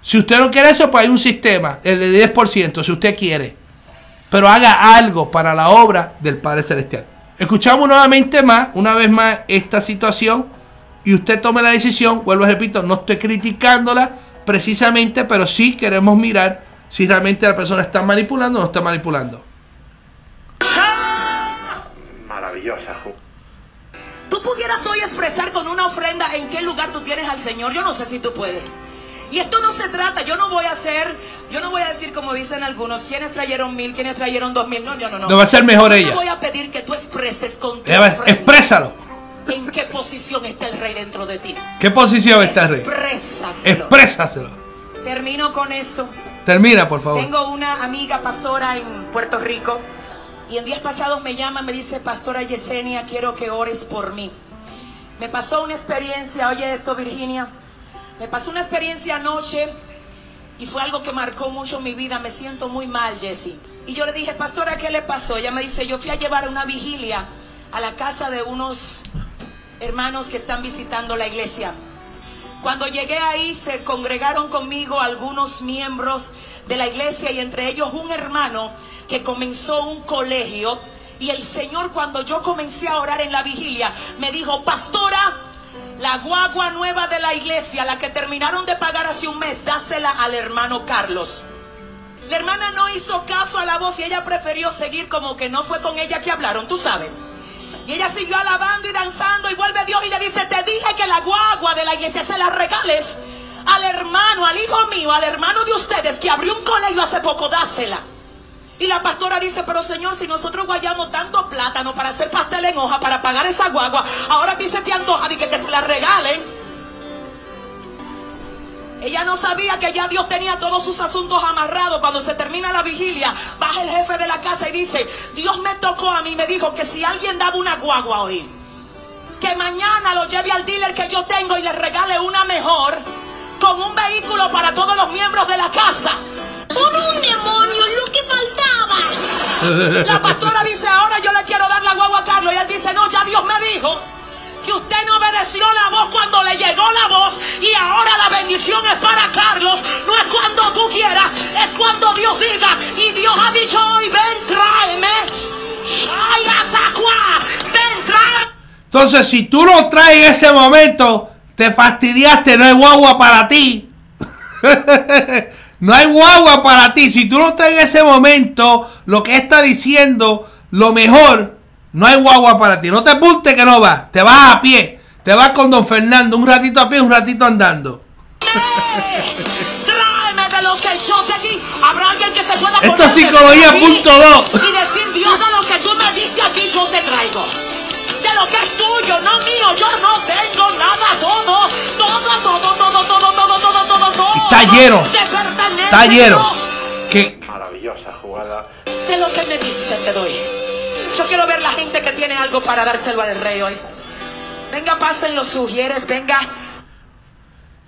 Speaker 1: Si usted no quiere eso, pues hay un sistema, el de 10%, si usted quiere pero haga algo para la obra del Padre Celestial. Escuchamos nuevamente más, una vez más, esta situación y usted tome la decisión. Vuelvo a repito, no estoy criticándola precisamente, pero sí queremos mirar si realmente la persona está manipulando o no está manipulando.
Speaker 3: Maravillosa.
Speaker 2: Tú pudieras hoy expresar con una ofrenda en qué lugar tú tienes al Señor. Yo no sé si tú puedes. Y esto no se trata, yo no voy a hacer, yo no voy a decir como dicen algunos, quienes trajeron mil, quienes trajeron dos mil. No, no, no.
Speaker 1: No va a ser mejor
Speaker 2: yo
Speaker 1: ella.
Speaker 2: Te voy a pedir que tú expreses con tu
Speaker 1: Exprésalo.
Speaker 2: ¿En qué posición está el rey dentro de ti?
Speaker 1: ¿Qué posición está el rey?
Speaker 2: Exprésaselo.
Speaker 1: Exprésaselo.
Speaker 2: Termino con esto.
Speaker 1: Termina, por favor.
Speaker 2: Tengo una amiga pastora en Puerto Rico y en días pasados me llama, me dice, Pastora Yesenia, quiero que ores por mí. Me pasó una experiencia, oye esto Virginia, me pasó una experiencia anoche y fue algo que marcó mucho mi vida. Me siento muy mal, Jessie. Y yo le dije, pastora, ¿qué le pasó? Ella me dice, yo fui a llevar una vigilia a la casa de unos hermanos que están visitando la iglesia. Cuando llegué ahí se congregaron conmigo algunos miembros de la iglesia y entre ellos un hermano que comenzó un colegio. Y el Señor cuando yo comencé a orar en la vigilia me dijo, pastora, la guagua nueva de la iglesia, la que terminaron de pagar hace un mes, dásela al hermano Carlos. La hermana no hizo caso a la voz y ella prefirió seguir como que no fue con ella que hablaron, tú sabes. Y ella siguió alabando y danzando y vuelve Dios y le dice, te dije que la guagua de la iglesia se la regales al hermano, al hijo mío, al hermano de ustedes que abrió un colegio hace poco, dásela. Y la pastora dice, pero Señor, si nosotros guayamos tanto plátano para hacer pastel en hoja, para pagar esa guagua, ahora a ti se te antoja de que te se la regalen. Ella no sabía que ya Dios tenía todos sus asuntos amarrados. Cuando se termina la vigilia, baja el jefe de la casa y dice, Dios me tocó a mí, me dijo que si alguien daba una guagua hoy, que mañana lo lleve al dealer que yo tengo y le regale una mejor, con un vehículo para todos los miembros de la casa.
Speaker 4: Por un demonio, lo que faltaba.
Speaker 2: La pastora dice, ahora yo le quiero dar la guagua a Carlos. Y él dice, no, ya Dios me dijo que usted no obedeció la voz cuando le llegó la voz. Y ahora la bendición es para Carlos. No es cuando tú quieras, es cuando Dios diga. Y Dios ha dicho hoy, ven, tráeme. Ven, tráeme.
Speaker 1: Entonces, si tú no traes en ese momento, te fastidiaste, no hay guagua para ti. No hay guagua para ti. Si tú no traes en ese momento lo que está diciendo, lo mejor, no hay guagua para ti. No te apuntes que no vas. Te vas a pie. Te vas con don Fernando. Un ratito a pie, un ratito andando.
Speaker 2: Tráeme de lo que yo te di. Habrá alguien que se pueda
Speaker 1: Esto es psicología punto dos.
Speaker 2: Y decir, Dios, de lo que tú me diste aquí, yo todo. De lo que es tuyo, no mío, yo no tengo nada, todo, todo, todo, todo, todo, todo, todo, todo, todo.
Speaker 1: Está lleno. Está lleno.
Speaker 3: Maravillosa jugada.
Speaker 2: De lo que me diste te doy. Yo quiero ver la gente que tiene algo para dárselo al rey hoy. Venga, pasen los sugieres, venga.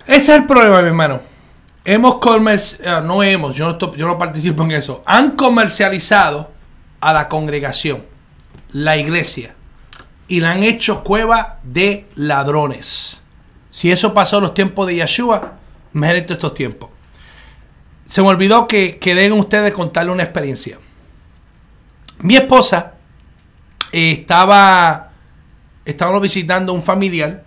Speaker 1: ese es el problema, mi hermano. Hemos comercializado, no hemos, yo no, estoy- yo no participo en eso. Han comercializado a la congregación, la iglesia, y la han hecho cueva de ladrones. Si eso pasó en los tiempos de Yeshua, imagínate estos tiempos. Se me olvidó que queden ustedes contarle una experiencia. Mi esposa eh, estaba, estábamos visitando un familiar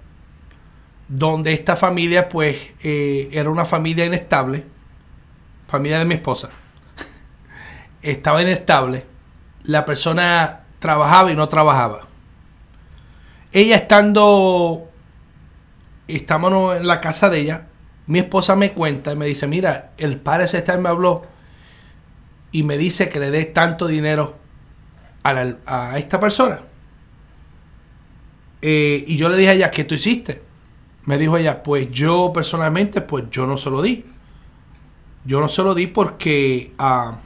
Speaker 1: donde esta familia pues eh, era una familia inestable, familia de mi esposa, estaba inestable, la persona trabajaba y no trabajaba. Ella estando, estamos en la casa de ella, mi esposa me cuenta y me dice, mira, el padre César me habló y me dice que le dé tanto dinero a, esta persona. Eh, y yo le dije a ella, ¿qué tú hiciste? Me dijo ella, pues yo personalmente, pues yo no se lo di. Yo no se lo di porque ah,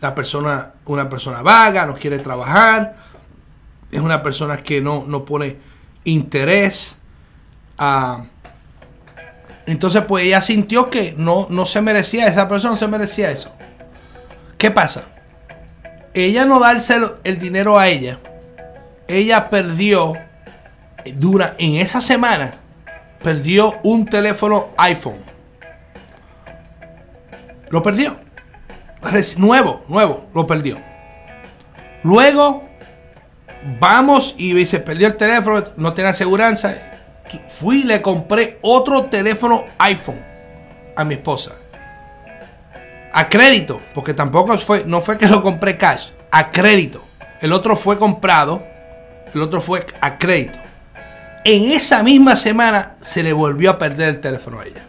Speaker 1: la persona, una persona vaga, no quiere trabajar, es una persona que no, no pone interés. ah, entonces, pues ella sintió que no, no se merecía, esa persona no se merecía eso. ¿Qué pasa? Ella no darse el, dinero a ella, ella perdió, dura, en esa semana, perdió un teléfono iPhone. Lo perdió. Nuevo, nuevo, lo perdió. Luego, vamos y dice, perdió el teléfono, no tiene aseguranza. Fui y le compré otro teléfono iPhone a mi esposa. A crédito, porque tampoco fue, no fue que lo compré cash, a crédito. El otro fue comprado, el otro fue a crédito. En esa misma semana se le volvió a perder el teléfono a ella.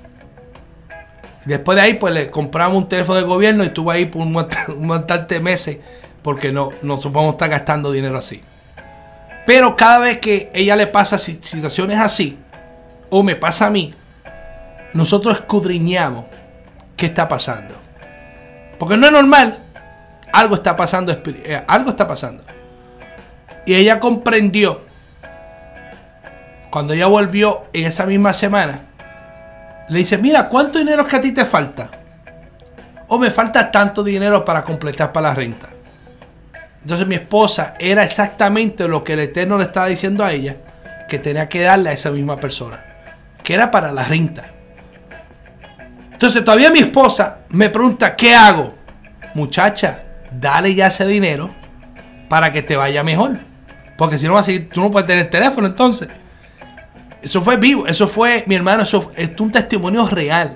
Speaker 1: Después de ahí, pues le compramos un teléfono de gobierno y estuvo ahí por un mont- un montón de meses porque no, no supongamos estar gastando dinero así. Pero cada vez que ella le pasa si- situaciones así, o me pasa a mí, nosotros escudriñamos qué está pasando. Porque no es normal. Algo está pasando. eh, algo está pasando. Y ella comprendió. Cuando ella volvió en esa misma semana. Le dice, mira, ¿cuánto dinero es que a ti te falta? O me falta tanto dinero para completar para la renta. Entonces mi esposa era exactamente lo que el Eterno le estaba diciendo a ella. Que tenía que darle a esa misma persona. Que era para la renta. Entonces todavía mi esposa me pregunta, ¿qué hago? Muchacha, dale ya ese dinero para que te vaya mejor. Porque si no, va a tú no puedes tener teléfono entonces. Eso fue vivo, eso fue, mi hermano, eso es un testimonio real.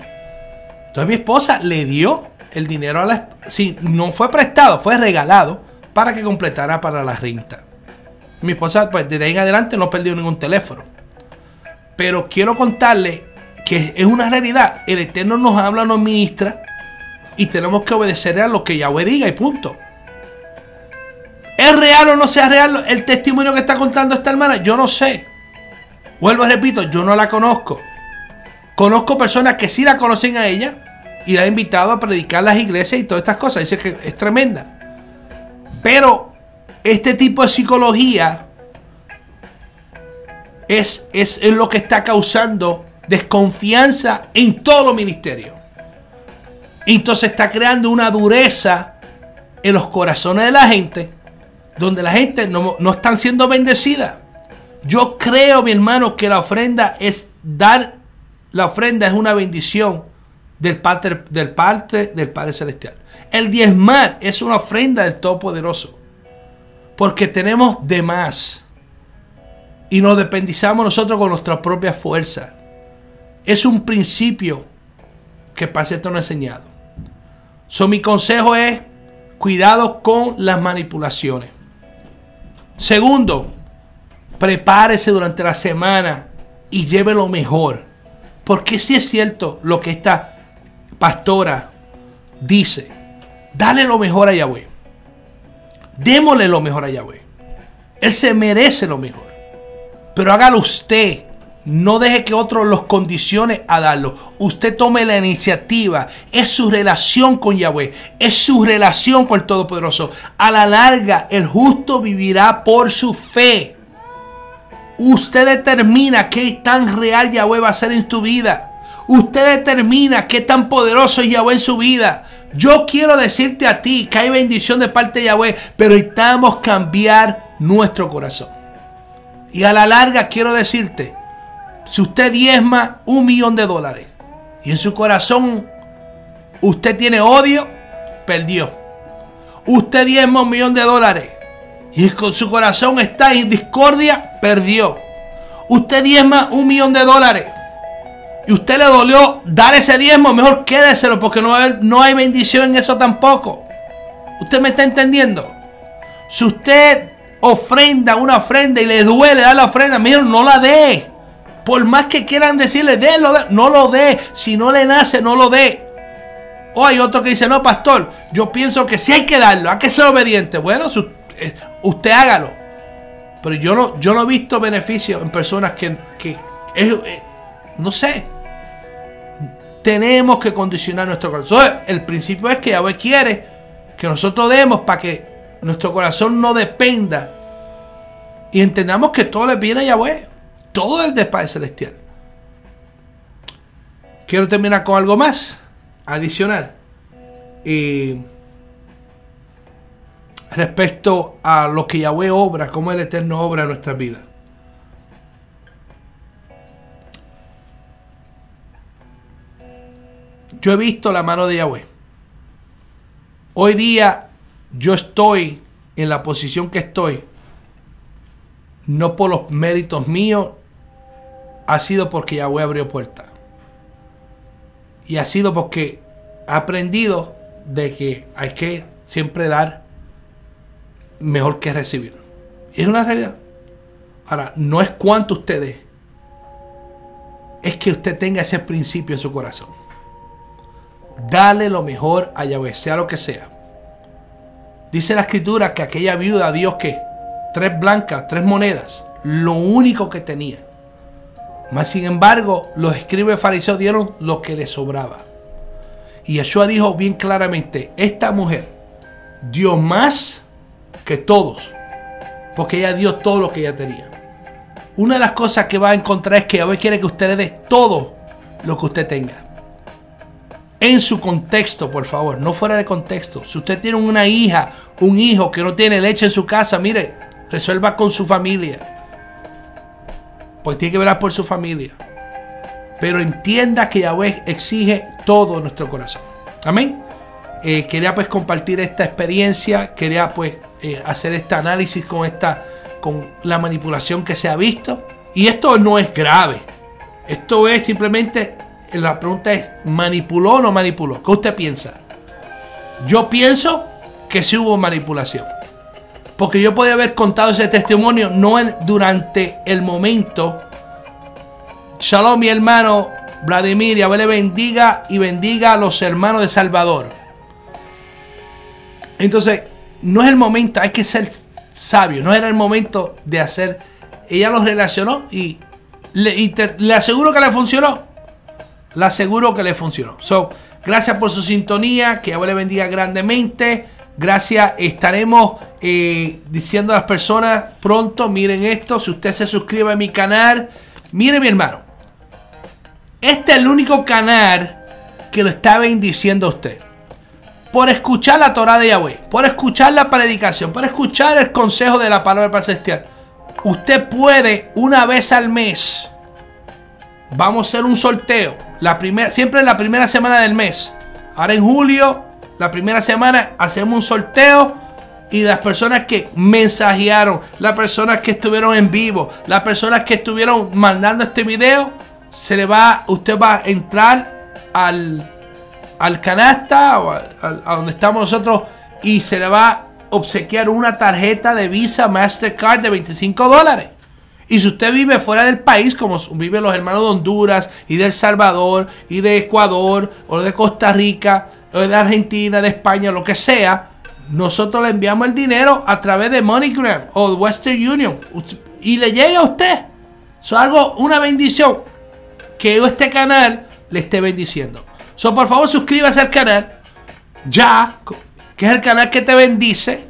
Speaker 1: Entonces mi esposa le dio el dinero a la... Sí, no fue prestado, fue regalado para que completara para la renta. Mi esposa, pues desde ahí en adelante no perdió ningún teléfono. Pero quiero contarle que es una realidad. El Eterno nos habla, nos ministra y tenemos que obedecer a lo que Yahweh diga y punto. ¿Es real o no sea real el testimonio que está contando esta hermana? Yo no sé. Vuelvo y repito, yo no la conozco. Conozco personas que sí la conocen a ella y la han invitado a predicar las iglesias y todas estas cosas. Dice que es tremenda. Pero este tipo de psicología es, es, es lo que está causando desconfianza en todo los ministerios. Entonces está creando una dureza en los corazones de la gente, donde la gente no, no están siendo bendecida. Yo creo, mi hermano, que la ofrenda es dar, la ofrenda es una bendición del Padre, del Padre, del Padre Celestial. El diezmar es una ofrenda del Todopoderoso. Porque tenemos de más. Y nos dependizamos nosotros con nuestra propia fuerza. Es un principio que Padre esto nos ha enseñado. So, mi consejo es cuidado con las manipulaciones. Segundo, prepárese durante la semana y lleve lo mejor. Porque si es cierto lo que esta pastora dice, dale lo mejor a Yahweh. Démosle lo mejor a Yahweh. Él se merece lo mejor. Pero hágalo usted. No deje que otros los condicione a darlo. Usted tome la iniciativa. Es su relación con Yahweh. Es su relación con el Todopoderoso. A la larga, el justo vivirá por su fe. Usted determina qué tan real Yahweh va a ser en tu vida. Usted determina qué tan poderoso es Yahweh en su vida. Yo quiero decirte a ti que hay bendición de parte de Yahweh, pero necesitamos cambiar nuestro corazón. Y a la larga quiero decirte, si usted diezma un millón de dólares y en su corazón usted tiene odio, perdió. Usted diezma un millón de dólares y con su corazón está en discordia, perdió. Usted diezma un millón de dólares y usted le dolió dar ese diezmo, mejor quédeselo porque no, no hay bendición en eso tampoco. ¿Usted me está entendiendo? Si usted ofrenda una ofrenda y le duele dar la ofrenda, mejor no la dé. Por más que quieran decirle, délo, no lo dé. Si no le nace, no lo dé. O hay otro que dice, no, pastor, yo pienso que sí hay que darlo, hay que ser obediente. Bueno, eh, usted hágalo. Pero yo no, yo no he visto beneficio en personas que, eh, no sé. Tenemos que condicionar nuestro corazón. El principio es que Yahweh quiere que nosotros demos para que nuestro corazón no dependa y entendamos que todo le viene a Yahweh todo el del Padre Celestial. Quiero terminar con algo más adicional. respecto a lo que Yahweh obra, como el Eterno obra en nuestras vidas. Yo he visto la mano de Yahweh. Hoy día yo estoy en la posición que estoy, no por los méritos míos ha sido porque Yahweh abrió puertas. Y ha sido porque ha aprendido de que hay que siempre dar mejor que recibir. Es una realidad. Ahora, no es cuánto usted dé. Es que usted tenga ese principio en su corazón. Dale lo mejor a Yahweh, sea lo que sea. Dice la escritura que aquella viuda dio que tres blancas, tres monedas, lo único que tenía. Mas sin embargo, los escribas fariseos dieron lo que les sobraba. Y Yeshua dijo bien claramente, esta mujer dio más que todos, porque ella dio todo lo que ella tenía. Una de las cosas que va a encontrar es que Yahweh quiere que usted le dé todo lo que usted tenga. En su contexto, por favor, no fuera de contexto. Si usted tiene una hija, un hijo que no tiene leche en su casa, mire, resuelva con su familia pues tiene que velar por su familia. Pero entienda que Yahweh exige todo nuestro corazón. Amén. Eh, quería pues compartir esta experiencia, quería pues eh, hacer este análisis con esta, con la manipulación que se ha visto. Y esto no es grave. Esto es simplemente, la pregunta es, ¿manipuló o no manipuló? ¿Qué usted piensa? Yo pienso que sí hubo manipulación. Porque yo podía haber contado ese testimonio no durante el momento. Shalom, mi hermano Vladimir, y le bendiga y bendiga a los hermanos de Salvador. Entonces, no es el momento, hay que ser sabio, no era el momento de hacer. Ella los relacionó y le, le aseguro que le funcionó. Le aseguro que le funcionó. So, gracias por su sintonía, que Dios le bendiga grandemente. Gracias, estaremos eh, diciendo a las personas pronto, miren esto, si usted se suscribe a mi canal, mire mi hermano, este es el único canal que lo está bendiciendo a usted. Por escuchar la Torah de Yahweh, por escuchar la predicación, por escuchar el consejo de la palabra celestial. Usted puede una vez al mes, vamos a hacer un sorteo, la primera, siempre en la primera semana del mes. Ahora en julio la primera semana hacemos un sorteo y las personas que mensajearon, las personas que estuvieron en vivo, las personas que estuvieron mandando este video, se le va, usted va a entrar al, al canasta o a, donde estamos nosotros y se le va a obsequiar una tarjeta de Visa Mastercard de 25 dólares. Y si usted vive fuera del país, como viven los hermanos de Honduras y de El Salvador y de Ecuador o de Costa Rica, de Argentina, de España, lo que sea, nosotros le enviamos el dinero a través de MoneyGram o Western Union y le llega a usted. Eso es algo, una bendición que este canal le esté bendiciendo. So, por favor, suscríbase al canal ya, que es el canal que te bendice.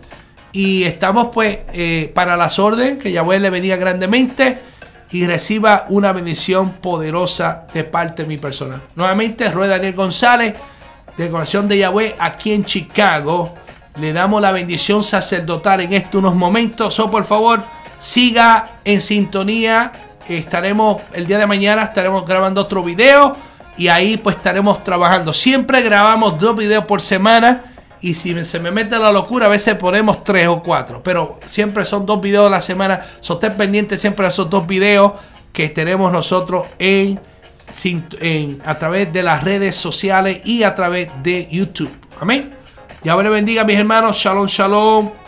Speaker 1: Y estamos pues eh, para las órdenes, que Yahweh le bendiga grandemente y reciba una bendición poderosa de parte de mi persona. Nuevamente, Rueda Daniel González, de Corazón de Yahweh, aquí en Chicago. Le damos la bendición sacerdotal en estos unos momentos. So, por favor, siga en sintonía. Estaremos el día de mañana, estaremos grabando otro video y ahí pues estaremos trabajando. Siempre grabamos dos videos por semana y si se me mete la locura a veces ponemos tres o cuatro, pero siempre son dos videos a la semana. So, estén pendientes siempre de esos dos videos que tenemos nosotros en, a través de las redes sociales y a través de YouTube. Amén. Ya le bendiga mis hermanos. Shalom, shalom.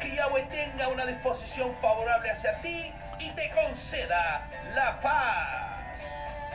Speaker 1: Que Yahweh tenga una disposición favorable hacia ti y te conceda la paz.